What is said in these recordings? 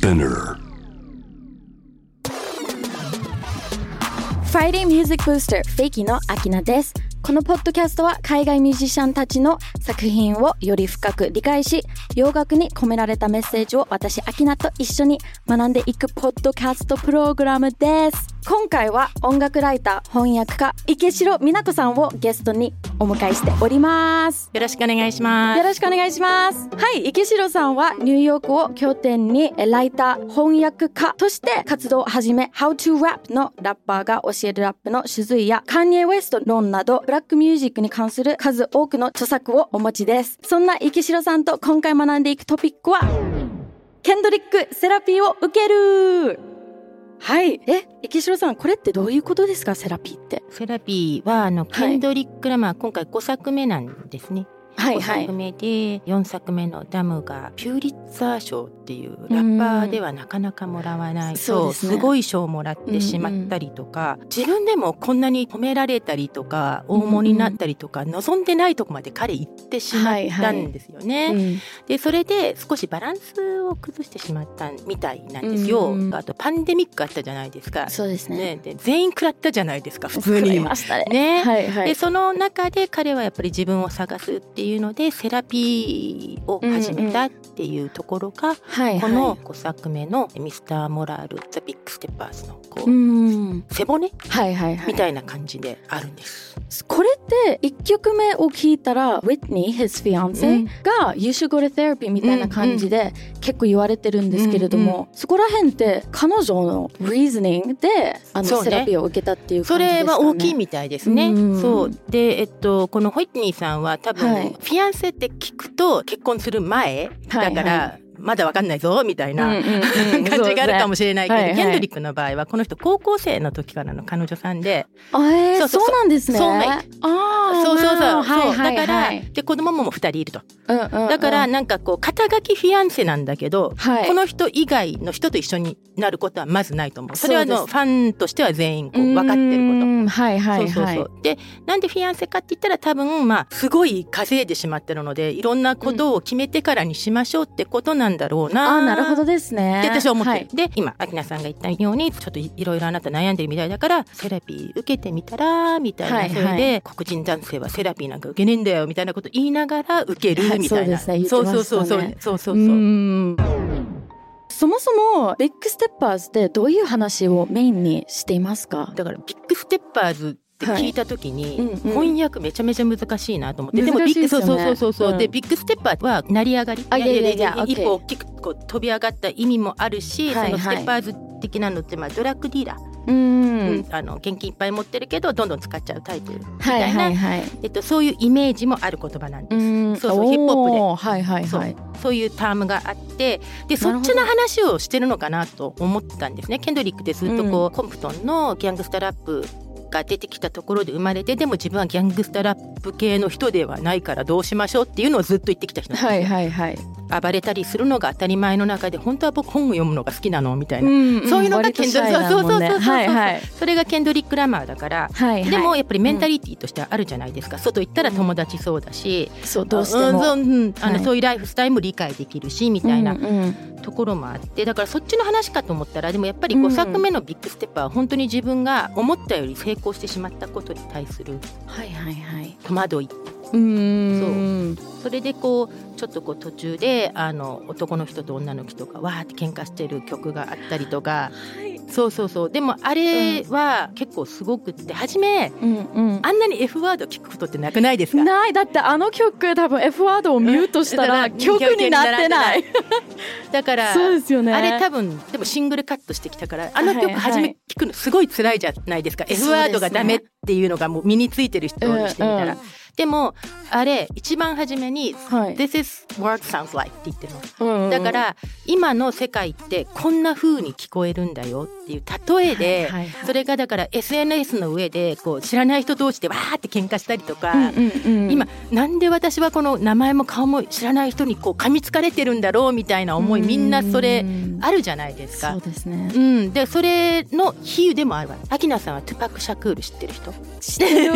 Spinner. Friday Music Booster フェイキのアキナですこのポッドキャストは海外ミュージシャンたちの作品をより深く理解し洋楽に込められたメッセージを私アキナと一緒に学んでいくポッドキャストプログラムです今回は音楽ライター翻訳家池城美奈子さんをゲストにお迎えしております。よろしくお願いします。よろしくお願いします。はい池城さんはニューヨークを拠点にライター翻訳家として活動を始め How to Rap のラッパーが教えるラップの種類やカニエ・ウエスト論などブラックミュージックに関する数多くの著作をお持ちです。そんな池城さんと今回学んでいくトピックはケンドリックセラピーを受けるはい。え、池城さん、これってどういうことですか、セラピーって。セラピーはあのケンドリック・ラマー、今回5作目なんですね。5はいはい作。目で4作目のダムがピューリッツァー賞っていうラッパーではなかなかもらわないとそうですごい賞をもらってしまったりとか自分でもこんなに褒められたりとか大物になったりとか望んでないとこまで彼行ってしまったんですよね。うんでそれで少しバランスを崩してしまったみたいなんですよ。うんあとパンデミックあったじゃないですか。そうですね。ね、で全員食らったじゃないですか普通に。ましたね。ねはいはい。でその中で彼はやっぱり自分を探すっていうのでセラピーを始めたっていうところが。この5作目の「ミスター・モラール・ザ・ビッグ・ステッパーズ」のこう、うん。背骨？はいはいはい。みたいな感じであるんです。これって一曲目を聞いたら、ウィットニー、his う fiance んが You should go to therapy みたいな感じで結構言われてるんですけれども、そこら辺って彼女の reasoning であの、そうねセラピーを受けたっていうそ感じですかね。れは大きいみたいですね。うんそうで、えっと、このホイットニーさんは多分、はいフィアンセって聞くと結婚する前だから、はいはまだわかんないぞみたいな、感じがあるかもしれないけど、ねはいはい。ケンドリックの場合はこの人高校生の時からの彼女さんで、あえー、そうそう。そうなんですね。ソウメイあーそうそうそう、はいそうはい。だから、はいで子供もも2人いると。うんうんうん。だからなんかこう肩書きフィアンセなんだけど、はい。この人以外の人と一緒になることはまずないと思う。それはあのファンとしては全員こう分かってること。はいはい。そうそうそう。でなんでフィアンセかって言ったら多分まあすごい稼いでしまってるのでいろんなことを決めてからにしましょうってことなんだろうな、あーなるほどですね。って私は思ってる、はい。で今アキナさんが言ったようにちょっといいろいろあなた悩んでるみたいだからセラピー受けてみたらみたいな、はいはい。それで黒人男性はセラピーなんか受けねえんだよみたいなこと言いながら受けるはいみたいな、そうですね。そう言ってそうそうそうそう。そうそううん。そもそもビッグステッパーズってどういう話をメインにしていますか？だからビッグステッパーズって聞いた時に、はいうんうん。翻訳めちゃめちゃ難しいなと思って、でも難ビッグそうしいですよねそうそうそうそう、うん。でビッグステッパーは成り上がり。一歩大きくこう飛び上がった意味もあるし、はいはい。そのステッパーズ的なのってまあドラッグディーラー、うんあの現金いっぱい持ってるけどどんどん使っちゃうタイプみはいたいな、はい。はいえっと、そういうイメージもある言葉なんです。うん。そうそうヒップホップで。はいはいはい。そう。いうタームがあってでそっちの話をしてるのかなと思ったんですね。ケンドリックってずっとこう、コンプトンのギャングスタラップが出てきたところで生まれてでも自分はギャングスタラップ系の人ではないからどうしましょうっていうのをずっと言ってきた人。なんですよはいはいはい。暴れたりするのが当たり前の中で本当は僕本を読むのが好きなのみたいな、んそういうのがケンドリック、それがケンドリック・ラマーだから。はいはい。でもやっぱりメンタリティーとしてはあるじゃないですか。外行ったら友達そうだし、そうどうしても。うんうん。あのはい。そういうライフスタイルも理解できるしみたいな。うんうんところもあってだからそっちの話かと思ったらでもやっぱりうん。5作目のビッグステッパーは本当に自分が思ったより成功してしまったことに対するはいはいはい。戸惑いうんそれでこうちょっとこう途中であの男の人と女の人がわーって喧嘩してる曲があったりとか。そうそうそう。でもあれは結構すごくって。初めうんうん。あんなに F ワード聞くことってなくないですか？ない。だってあの曲多分 F ワードをミュートしたらうん。曲になってない。だからそうですよね。あれ多分でもシングルカットしてきたからあの曲はいはい。初め聞くのすごい辛いじゃないですか、そうです F ねワードがダメっていうのがもう身についてる人にしてみたら、うんうんでもあれ一番初めにはい。This is what sounds like って言ってるのうんうんだから今の世界ってこんな風に聞こえるんだよっていう例えで、はいはいはいそれがだから SNS の上でこう知らない人同士でわーって喧嘩したりとか、うんうんうん今なんで私はこの名前も顔も知らない人にこう噛みつかれてるんだろうみたいな思いみんなそれあるじゃないですか。そう。ですね。うん、でそれの比喩でもあるわ。アキナさんはトゥパック・シャクール知ってる人？知ってる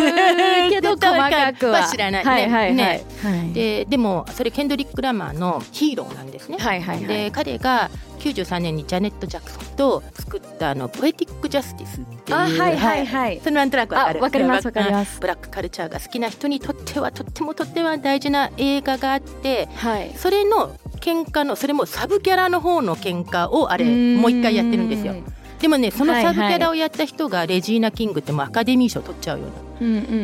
けど 細かくは。知らない。はいはいはい、ねはい。ででもそれケンドリック・ラマーのヒーローなんですね。はいはいはい。で彼が93年にジャネット・ジャクソンと作ったあの「ポエティック・ジャスティス」っていうあはいはいはい。それなんとなくわかる。あわかりますわかりすます。ブラックカルチャーが好きな人にとってはとってもとっても大事な映画があってはい。それの喧嘩のそれもサブキャラの方の喧嘩をあれもう一回やってるんですよ。でもねそのサブキャラをやった人がレジーナ・キングってもうアカデミー賞取っちゃうような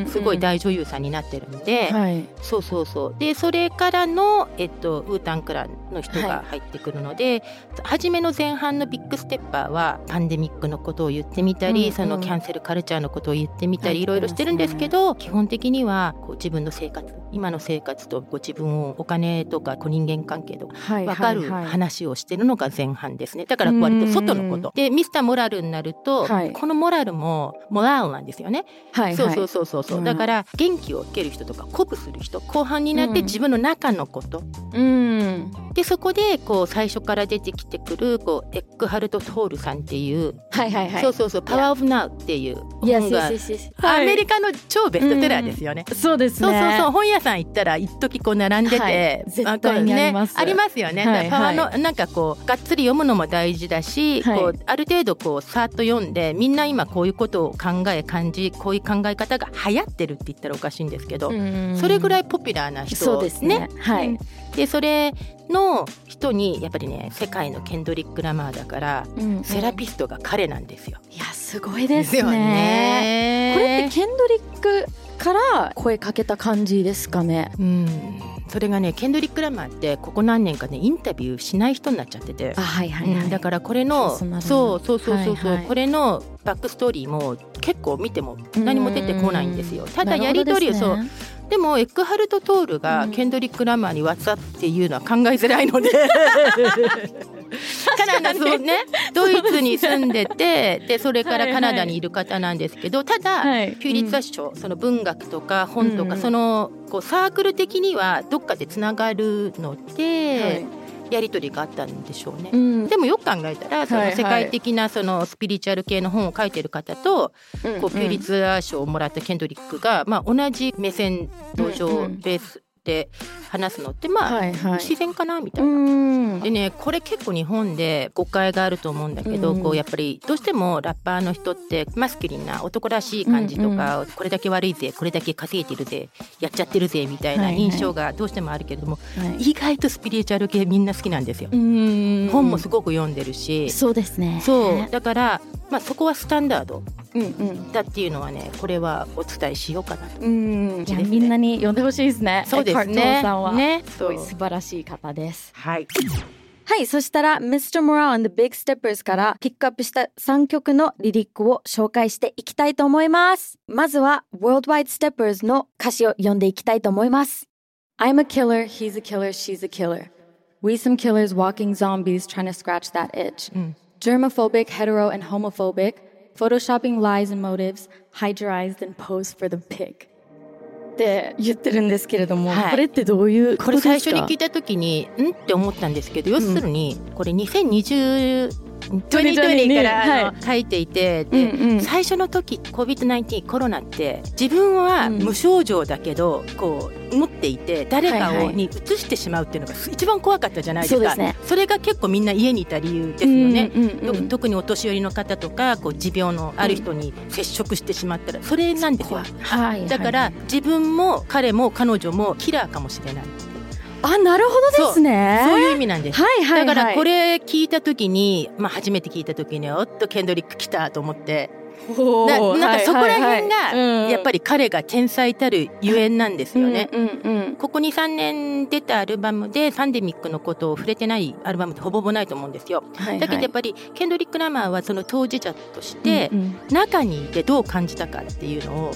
すごい大女優さんになってるんで、はい。そうそうそう。でそれからの、えっと、ウータンクランの人が入ってくるので、初めの前半のビッグステッパーはパンデミックのことを言ってみたり、うんうん。そのキャンセルカルチャーのことを言ってみたり、はい。いろいろしてるんですけど基本的にはこう自分の生活今の生活とご自分をお金とかこう人間関係とかはい分かるはいはい。話をしてるのが前半ですね。だから割と外のこと。でミスターモラルになると、はい。このモラルもモラルなんですよね。はいそうそうそうそうそう、うん。だから元気を受ける人とか鼓舞する人後半になってうん。自分の中のこと、うんでそこでこう最初から出てきてくるこうエックハルト・トールさんっていう、はいはいはい。そうそうそう「パワー・オブ・ナウ」っていう本が.アメリカの超ベストセラーですよね。そうですね。そうそうそう本屋さん行ったら一時こう並んでて、はい。絶対にあります。ね、ありますよね。はいパワーのなんかこうがっつり読むのも大事だし、はい。こうある程度こうさーっと読んでみんな今こういうことを考え感じこういう考え方が流行ってるって言ったらおかしいんですけど、うん。それぐらいポピュラーな人そうですね。はい。うんでそれの人にやっぱりね世界のケンドリック・ラマーだから、うんセラピストが彼なんですよ。いやすごいですよね。ねこれってケンドリックから声かけた感じですかね？うん。それがねケンドリック・ラマーってここ何年かねインタビューしない人になっちゃってて。あ。はいはいはい、うん。だからこれのそうそうそうそうそう、はいはい。これのバックストーリーも結構見ても何も出てこないんですよ。ただやり取りをそうでもエックハルト・トールがケンドリック・ラマーに「What's up?」っていうのは考えづらいので。カナダそうねドイツに住んでてでそれからカナダにいる方なんですけどただ、はい。ピューリッツァー賞、その文学とか本とか、うん。そのこうサークル的にはどっかでつながるので、はいやり取りがあったんでしょうね。うん。でもよく考えたらその世界的なそのスピリチュアル系の本を書いてる方とこうピューリッツァー賞をもらったケンドリックがまあ同じ目線同情うんうん。ベースで話すのってまあはいはい。自然かなみたいな。うん。でねこれ結構日本で誤解があると思うんだけど、うん。こうやっぱりどうしてもラッパーの人ってマスキリンな男らしい感じとか、これだけ悪いぜこれだけ稼いでるぜやっちゃってるぜみたいなはいはい。印象がどうしてもあるけれども、はい。意外とスピリチュアル系みんな好きなんですよ。うん。本もすごく読んでるし、そうですね。そう。だから、まあ、そこはスタンダードうんうんだっていうのはねこれはお伝えしようかなと。うんねみんなに呼んでほしいですねそうですカートね。さんはねすごい素晴らしい方ですはい。はい、そしたら Mr. Morale and the Big Steppers からピックアップした3曲のリリックを紹介していきたいと思います。まずは Worldwide Steppers の歌詞を読んでいきたいと思います。I'm a killer, he's a killer, she's a killer. We some killers walking zombies trying to scratch that itch. Germophobic, hetero, and homophobic. Photoshopping lies and motives, hydrized and posed for the pig. って言ってるんですけれども、はい、これってどういうこ,とですか？これ最初に聞いた時にん？って思ったんですけど要するにこれ2020 2020からあの、は書いていてで、うんうん。最初の時 COVID-19 コロナって自分はうん。無症状だけど、こう持っていて誰かを、に移してしまうっていうのが一番怖かったじゃないですか。それが結構みんな家にいた理由ですよね。うんうんうんと特にお年寄りの方とかこう持病のある人に接触してしまったらそれなんですよ。はいだから、はい自分も彼も彼女もキラーかもしれない。あなるほどですね。そう。いう意味なんです。はいはいはい。だからこれ聞いた時に、まあ、初めて聞いた時におっとケンドリック来たと思ってななんかそこら辺がやっぱりり彼が天才たるゆえんなんですよね。ここ23年出たアルバムでパンデミックのことを触れてないアルバムってほぼほぼないと思うんですよ。はいはい。だけどやっぱりケンドリック・ラマーはその当事者として中にいてどう感じたかっていうのを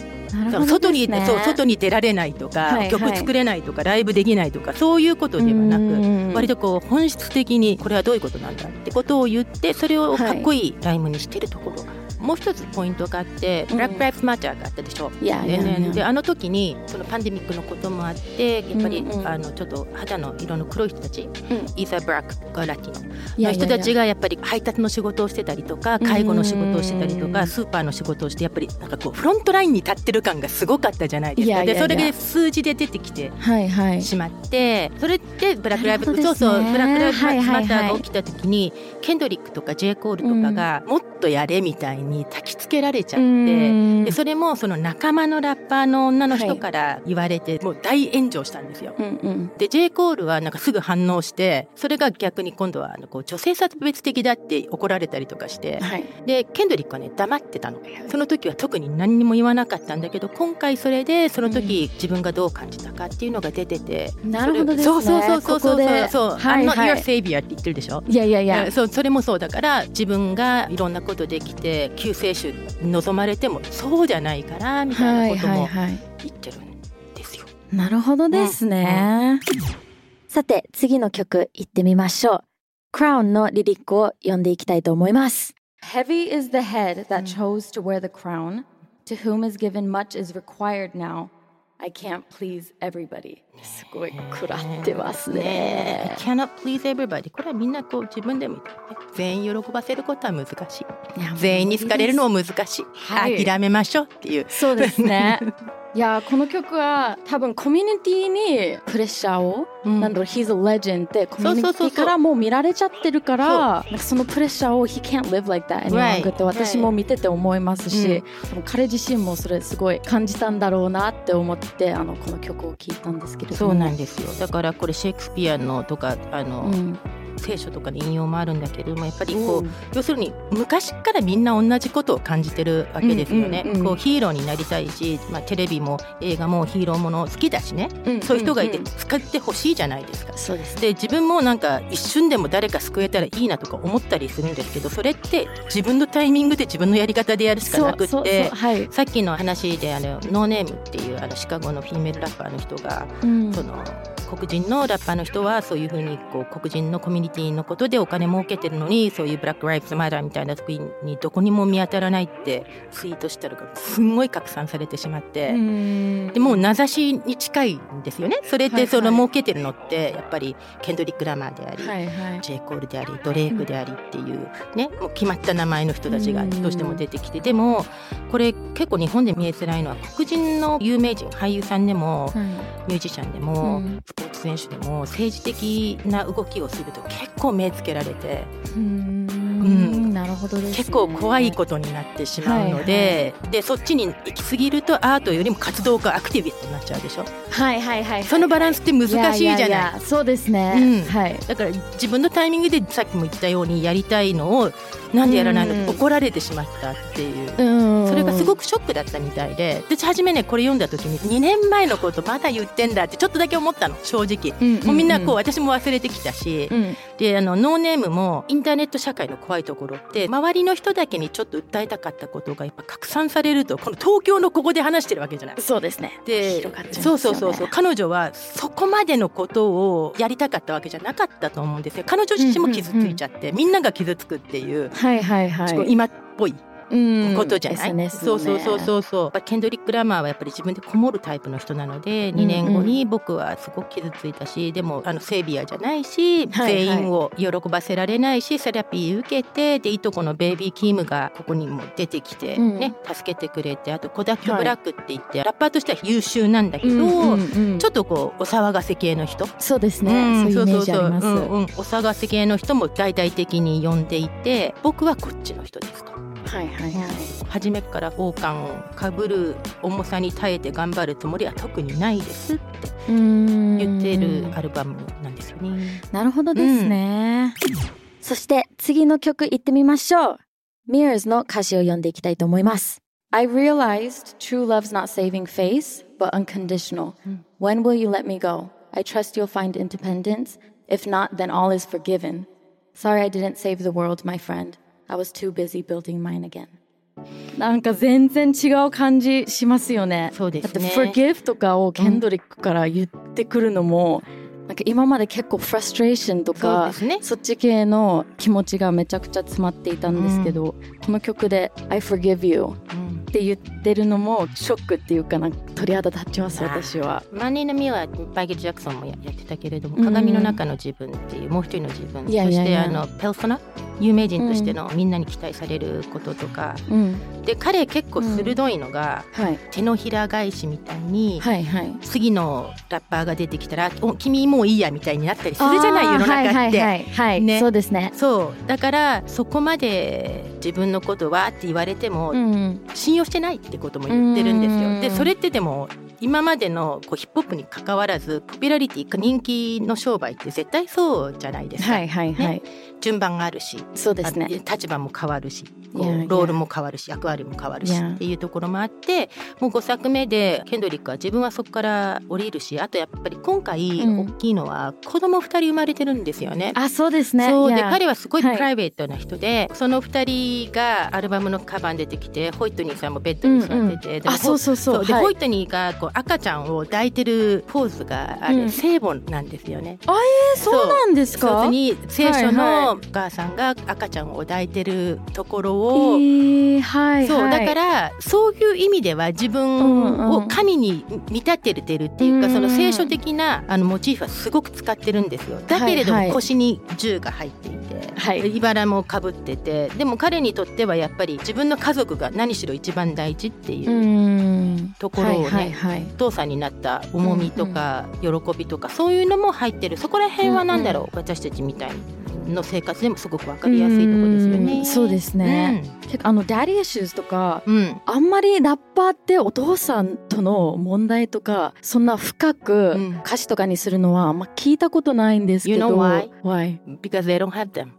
外に、そう外に出られないとか、はいはい。曲作れないとかライブできないとかそういうことではなく割とこう本質的にこれはどういうことなんだってことを言ってそれをかっこいいライムにしてるところ。がもう一つポイントがあって、うん。Black Lives Matter があったでしょ？いやいであの時にそのパンデミックのこともあってやっぱり、うんうん。あのちょっと肌の色の黒い人たち、うん。イーサー・ブラックかラティノの人たちがやっぱり配達の仕事をしてたりとか介護の仕事をしてたりとうんかスーパーの仕事をしてやっぱりなんかこうフロントラインに立ってる感がすごかったじゃないですか。でそれで数字で出てきてはいはい。しまってそれってブラックライブ、ね。そうそうブラックライブマターが起きた時に、ケンドリックとか J. コールとかがもっとやれみたいに焚きつけられちゃって。うん。でそれもその仲間のラッパーの女の人から言われて、もう大炎上したんですよ。うんうん。で J コールはなんかすぐ反応してそれが逆に今度はあのこう女性差別的だって怒られたりとかしてはい。でケンドリックはね黙ってたの。その時は特に何にも言わなかったんだけど今回それでその時自分がどう感じたかっていうのが出てて、なるほどですね。そうそうそうそうそうそう、はい I'm は not い。Your savior って言ってるでしょ？いやいやいや。そうそれもそうだから自分がいろんなことできて救世主望まれてもそうじゃないからみたはいいなこともはいはい言ってるんですよ。なるほどですね、さて次の曲いってみましょう Crown のリリックを読んでいきたいと思います Heavy is the head that chose to wear the crown to whom is given much is required now I can't please everybody すごい食らってますね。cannot please everybody. これはみんなこう自分でも全員喜ばせることは難しい。全員に好かれるのも難しい、はい。諦めましょうっていう。そうですね。いやこの曲は多分コミュニティにプレッシャーを、うん。なんだろう He's a legend ってコミュニティからもう見られちゃってるからそのプレッシャーを He can't live like that any longer って私も見てて思いますし、彼自身もそれすごい感じたんだろうなって思ってあのこの曲を聴いたんですけれどもそうなんです。よだからこれシェイクスピアのとかあの、うん。聖書とかの引用もあるんだけれどもやっぱりこう、うん。要するに昔からみんな同じことを感じてるわけですよね、うんうんうんこうヒーローになりたいし、まあ、テレビも映画もヒーローもの好きだしね、うんそういう人がいてうんうん使ってほしいじゃないですか。そうですで自分もなんか一瞬でも誰か救えたらいいなとか思ったりするんですけどそれって自分のタイミングで自分のやり方でやるしかなくってはい、さっきの話であのノーネームっていうあのシカゴのフィメールラッパーの人が、うんその黒人のラッパーの人はそういうふうにこう黒人のコミュニティのことでお金儲けてるのにそういうブラック・ライブズ・マターみたいな時にどこにも見当たらないってツイートしたのがすんごい拡散されてしまって。うん。でもう名指しに近いんですよね。それはい。はいでその儲けてるのってやっぱりケンドリック・ラマーであり、はいはい。ジェイ・コールでありドレイクでありっていうねもう決まった名前の人たちがどうしても出てきてでもこれ結構日本で見えづらいのは黒人の有名人俳優さんでもはい。ミュージシャンでも、うんポーツ選手でも政治的な動きをすると結構目つけられてなるほどです、ね、結構怖いことになってしまうので,、でそっちに行き過ぎるとアートよりも活動家アクティビストになっちゃうでしょ？はいはいはいそのバランスって難しいじゃない？やややそうですね、うん。はい。だから自分のタイミングでさっきも言ったようにやりたいのをなんでやらないの？うん。って怒られてしまったっていう。うん。それがすごくショックだったみたいで私初めねこれ読んだ時に2年前のことまだ言ってんだってちょっとだけ思ったの正直。うんうんうん。もうみんなこう私も忘れてきたし、うんであのノーネームもインターネット社会の怖いところって周りの人だけにちょっと訴えたかったことがやっぱ拡散されるとこの東京のここで話してるわけじゃない。そうですね。でそうそうそうそう。彼女はそこまでのことをやりたかったわけじゃなかったと思うんですよ。彼女自身も傷ついちゃって、みんなが傷つくっていう、はいはいはい。今っぽい。うんことじゃない、SNS そうそうそううそう。そうやっぱケンドリック・ラマーはやっぱり自分でこもるタイプの人なので2年後に僕はすごく傷ついたしでもあのセービアじゃないし、はいはい全員を喜ばせられないしセラピー受けてでいとこのベイビー・キームがここにも出てきて、うん。ね助けてくれてあとコダック・はいブラックって言って、ラッパーとしては優秀なんだけど、んうんうん。ちょっとこうお騒がせ系の人。そうですね、うんそういうイメージあります。そうそうそう。うんうん。お騒がせ系の人も大々的に呼んでいて僕はこっちの人ですと。はいはいはい初めから王冠をかぶる重さに耐えて頑張るつもりは特にないですってうん言ってるアルバムなんですよね。なるほどですね、そして次の曲いってみましょう Mirrors の歌詞を読んでいきたいと思います I realized true love's not saving face but unconditional When will you let me go? I trust you'll find independence If not then all is forgiven Sorry I didn't save the world my friend I was too busy building mine again. なんか全然違う感じしますよね。そうですね。だって forgive とかをケンドリックから言ってくるのも、なんか今まで結構フラストレーションとそうかですね。そっち系の気持ちがめちゃくちゃ詰まっていたんですけど、この曲で「I forgive you」うんって言ってるのもショックっていうかなんか鳥肌立ちます私は。マニー・のミはバイケル・ジャクソンもややってたけれども、うん鏡の中の自分っていうもう一人の自分。そしてあのペルソナ有名人としてのみんなに期待されることとか、うん、で彼結構鋭いのが、はい手のひら返しみたいに、はいはい。次のラッパーが出てきたら「お君もういいや」みたいになったりするじゃない世の中って。はいはいはい、はいねそうですね。そうだからそこまで自分のことはって言われても、うん、信用してないってことも言ってるんですうんよ。でそれってでも今までのこうヒップホップに関わらずポピュラリティ人気の商売って絶対そうじゃないですか。はいはいはい、順番があるしそうですね。あ立場も変わるしこうやロールも変わるし役割も変わるしっていうところもあってもう5作目でケンドリックは自分はそこから降りるしあとやっぱり今回うん大きいのは子供2人生まれてるんですよね。あそうですね。そうで彼はすごいプはいライベートな人で、その2人がアルバムのカバーに出てきてホイットニーさんもベッドに座ってて、でもあそうそうそう。そうで、はいホイットニーがこう赤ちゃんを抱いてるポーズがあれ、うん聖母なんですよね。えそうなんですか？に聖書はいのお母さんが赤ちゃんを抱いてるところを、えー、はいそうはい。だからそういう意味では自分を神に見立ててるっていうか、うんその聖書的なあのモチーフはすごく使ってるんですよ。だけれどはいはいも腰に銃が入っていて、はい。で茨もかぶっててでも彼にとってはやっぱり自分の家族が何しろ一番大事っていうう、ん。ところをねはいはい父さんになった重みとか喜びとかそういうのも入ってる。そこら辺は何だろう、私たちみたいの生活でもすごく分かりやすいところですようね。んそうですね。結構あの daddy issues とかうん、うん。あんまりラッパーってお父さんとの問題とかそんな深うくん。歌詞とかにするのはあんま聞いたことないんですけ You ど。know why? Why? Because they don't have them.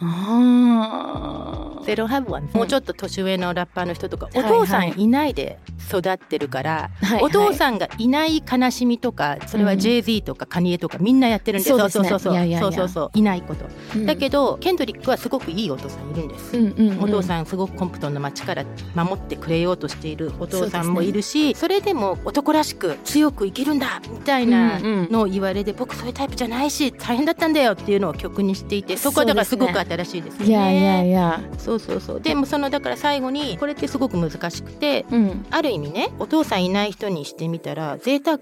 They don't have one. もうちょっと年上のラッパーの人とか、はいお父さんいないで育ってるから、はいお父さんがいない悲しみとかそれはうん。JZ とかカニエとかみんなやってるんですそうですね。そうそうそういやいやいや。そうそうそう。いないこと、うん。だけどケンドリックはすごくいいお父さんいるんです、うんうんうん。お父さんすごくコンプトンの街から守ってくれようとしているお父さんもいるしそ,、れでも男らしく強く生きるんだみたいなうんうんのを言われて、僕そういうタイプじゃないし大変だったんだよっていうのを曲にしていてそこはだからすごく新しいですよね。いやいやいや。そうそうそうでもそのだから最後にこれってすごく難しくてうん。ある意味ねお父さんいない人にしてみたら贅沢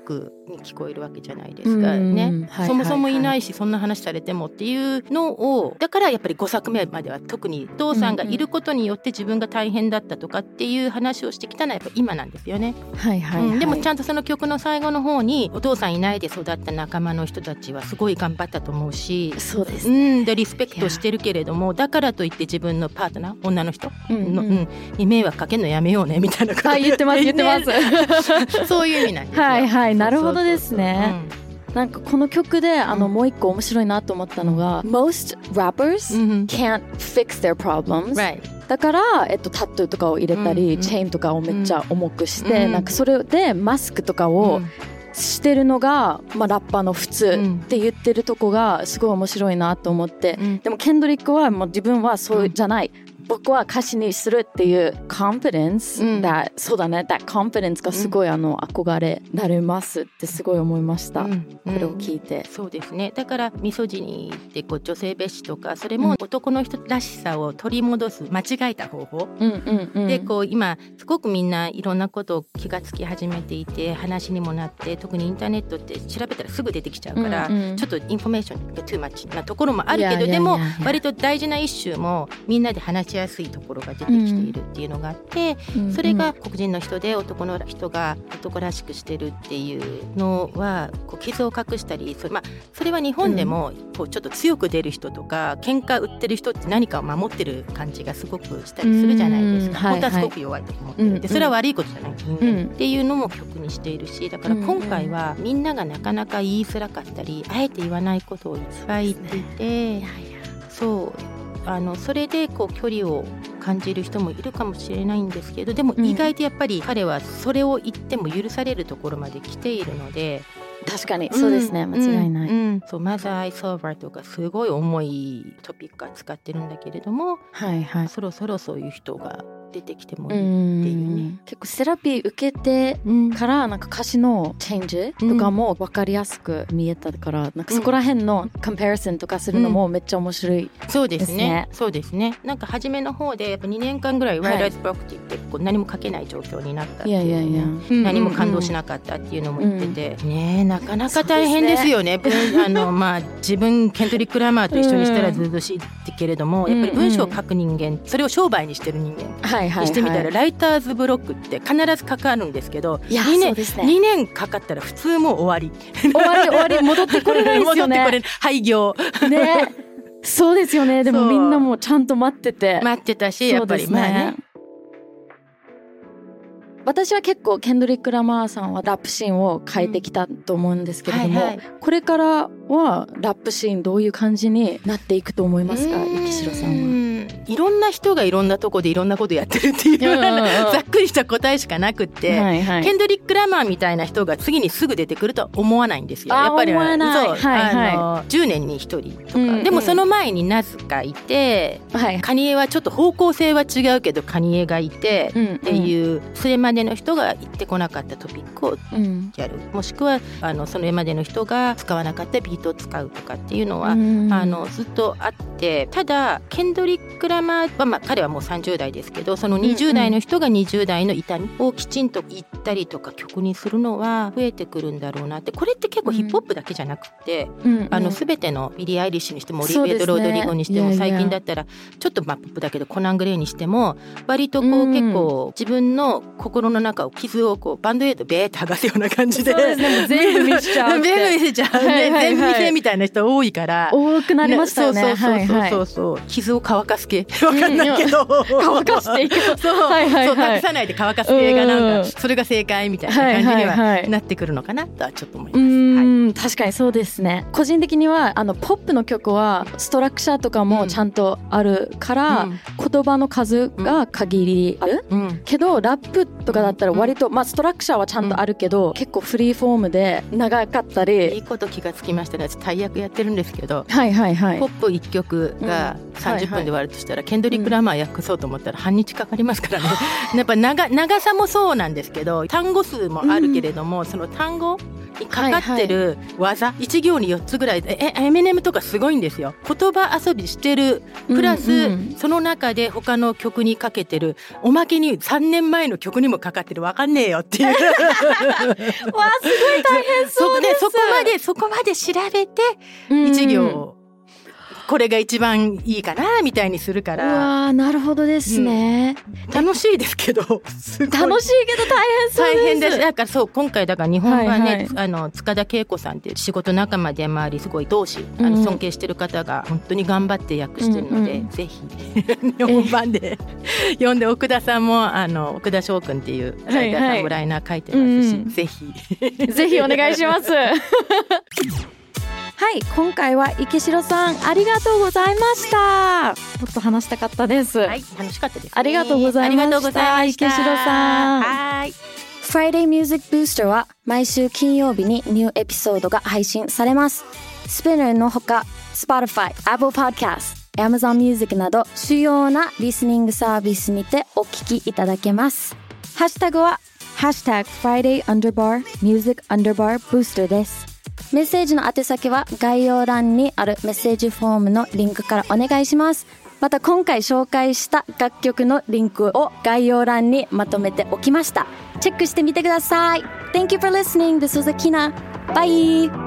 に聞こえるわけじゃないですか。うん。ね、そもそもいないしそんな話されてもっていうのをだからやっぱり5作目までは特にお父さんがいることによって自分が大変だったとかっていう話をしてきたのはやっぱ今なんですよね、はいはい、はい。うん。でもちゃんとその曲の最後の方にお父さんいないで育った仲間の人たちはすごい頑張ったと思うし。そうですうね。ん、でリスペクトしてるけれどもだからといって自分のパートナー女の人？うんに迷惑かけるのやめようねみたいなことあ言ってます言ってます。す そういう意味なんですよ。はいはい。なるほどそうそうそうですねなんかこの曲であのうん。もう一個面白いなと思ったのが、Most rappers can't fix their problems、だから、えっと、タトゥーとかを入れたり、チェーンとかをめっちゃ重くして、うん。なんかそれでマスクとかをしてるのが、まあ、ラッパーの普通って言ってるとこがすごい面白いなと思って、うん。でもケンドリックはもう自分はそううんじゃない、僕は歌詞にするっていう confidence、うん。そうだね。that confidence がすごい、あの憧れられますってすごい思いました、うん。これを聞いて、そうですね。だからミソジニーってこう女性蔑視とかそれも男の人らしさを取り戻す間違えた方法、でこう今すごくみんないろんなことを気がつき始めていて話にもなって特にインターネットって調べたらすぐ出てきちゃうから、うんうん。ちょっとインフォメーションが too much なところもあるけどでも割と大事なイシューもみんなで話しやすいところが出てきているっていうのがあって、うん。うんそれが黒人の人で男の人が男らしくしてるっていうのはこう傷を隠したりそれ,、まあ、それは日本でもこうちょっと強く出る人とか喧嘩売ってる人って何かを守ってる感じがすごくしたりするじゃないですか、うん。はい本当はすごく弱いと思ってる、うん。でそれは悪いことじゃない、うん。っていうのも曲にしているしだから今回はみんながなかなか言いづらかったりあえて言わないことをいっぱい言っていて。そうあのそれでこう距離を感じる人もいるかもしれないんですけどでもうん意外とやっぱり彼はそれを言っても許されるところまで来ているので、確かにそうですね、ん間違いない、うんうん。そうマザー・アイ・ソーバーとかすごい重いトピック扱ってるんだけれどもはいはい。そろそろそういう人が出てきてもいいっていうね。結構セラピー受けてからなんか歌詞のチェンジとかも分かりやすく見えたから、なんかそこら辺のコンパリソンとかするのもめっちゃ面白い。そうですね。ですね。そうですね。なんか初めの方でやっぱ2年間ぐらいワイライズプロパティってこう何も書けない状況になったっていういやいやいや。何も感動しなかったっていうのも言ってて、ねえなかなか大変ですよね。文あのまあ自分ケントリック・ラマーと一緒にしたらずうずうしいけれども、やっぱり文章を書く人間それを商売にしてる人間。はいしてみたら、はい、ライターズブロックって必ずかかるんですけどいや2年ね2年かかったら普通もう終わり終わり終わり戻ってこれないですよね。戻ってこれ廃業ね。そうですよね。でもみんなもちゃんと待ってて。待ってたしやっぱりまあね私は結構ケンドリック・ラマーさんはラップシーンを変えてきたと思うんですけれども、はいはいこれからはラップシーンどういう感じになっていくと思いますか？うー城さんは。いろんな人がいろんなとこでいろんなことやってるっていうようなうんうんうん。ざっくりした答えしかなくって、はいはい。ケンドリック・ラマーみたいな人が次にすぐ出てくるとは思わないんですよ。やっぱりそう、はいはい。あの10年に1人とか、うんうん。でもその前にナズがいてはい。カニエはちょっと方向性は違うけどカニエがいて、うんっていうそれまでの人が行ってこなかったトピックをうん。やるもしくはあのそれまでの人が使わなかったビートを使うとかっていうのは、うん。あのずっとあってただケンドリック・ラマーは、まあ、彼はもう30代ですけどその20代の人が20代の痛みをきちんと言ったりとか曲にするのは増えてくるんだろうなって。これって結構ヒップホップだけじゃなくて、うんあの全てのビリー・アイリッシュにしてもオリそうですね。ビア・ロードリゴにしてもいやいや。最近だったらちょっとまあポップだけどコナン・グレイにしても割とこううん。結構自分の心の中を傷をこうバンドエイドべーって剥がすような感じで。ですね。全部見せちゃう全部見せちゃう、はいはいはい。全部見せみたいな人多いから。多くなりましたよね。そうそうはいはいそうそう。そう、傷を乾かす系わかんないけど、乾かしていく。そう、はいはいはい。そう隠さないで乾かす系がなんうん。かそれが正解みたいな感じにはなってくるのかなとはちょっと思います。うはいーん、確かにそうですね。個人的にはあのポップの曲はストラクチャーとかもちゃんとあるから、うん。言葉の数が限りある、うん。けどラップとかだったら割と、まあストラクチャーはちゃんとあるけど、結構フリーフォームで長かったいりいこと気がつきましたね。私大役やってるんですけど。はいはいはい。ポップ1曲が30分で終わるとしたら、ケンドリック・ラマー訳そうと思ったら半日かかりますからね。やっぱ長長さもそうなんですけど単語数もあるけれども、その単語にかかってる技、一行に4つぐらいえエミネムとかすごいんですよ。言葉遊びしてるプラス、うん。うんその中で他の曲にかけてるおまけに3年前の曲にもかかってる。わかんねえよっていう。わあすごい大変そうです。そこまでそこまで調べてうん。一行、これが一番いいかなみたいにするかうらわーなるほどですね、楽しいですけど楽しいけど大変そうです。大変です。だからそう今回だから日本はね、はいはい。あの塚田恵子さんっていう仕事仲間でもありすごい同志、あうん。の尊敬してる方が本当に頑張って訳してるので、うんうんぜひ日本版で読んで奥田さんもあの奥田翔くんっていうライターさんもライナー書いてますし、うんうん。ぜひ。ぜひお願いします。はい、今回は池城さんありがとうございました。もっと話したかったです。はい楽しかったです、ね、ありがとうございました池城さんはい Friday Music Booster は毎週金曜日にニューエピソードが配信されます。スピナーのほか Spotify、Apple Podcast、Amazon Music など主要なリスニングサービスにてお聞きいただけます。ハッシュタグはハッシュタグ Friday Underbar Music Underbar Booster です。メッセージの宛先は概要欄にあるメッセージフォームのリンクからお願いします。また今回紹介した楽曲のリンクを概要欄にまとめておきました。チェックしてみてください。Thank you for listening. This was Akina. Bye!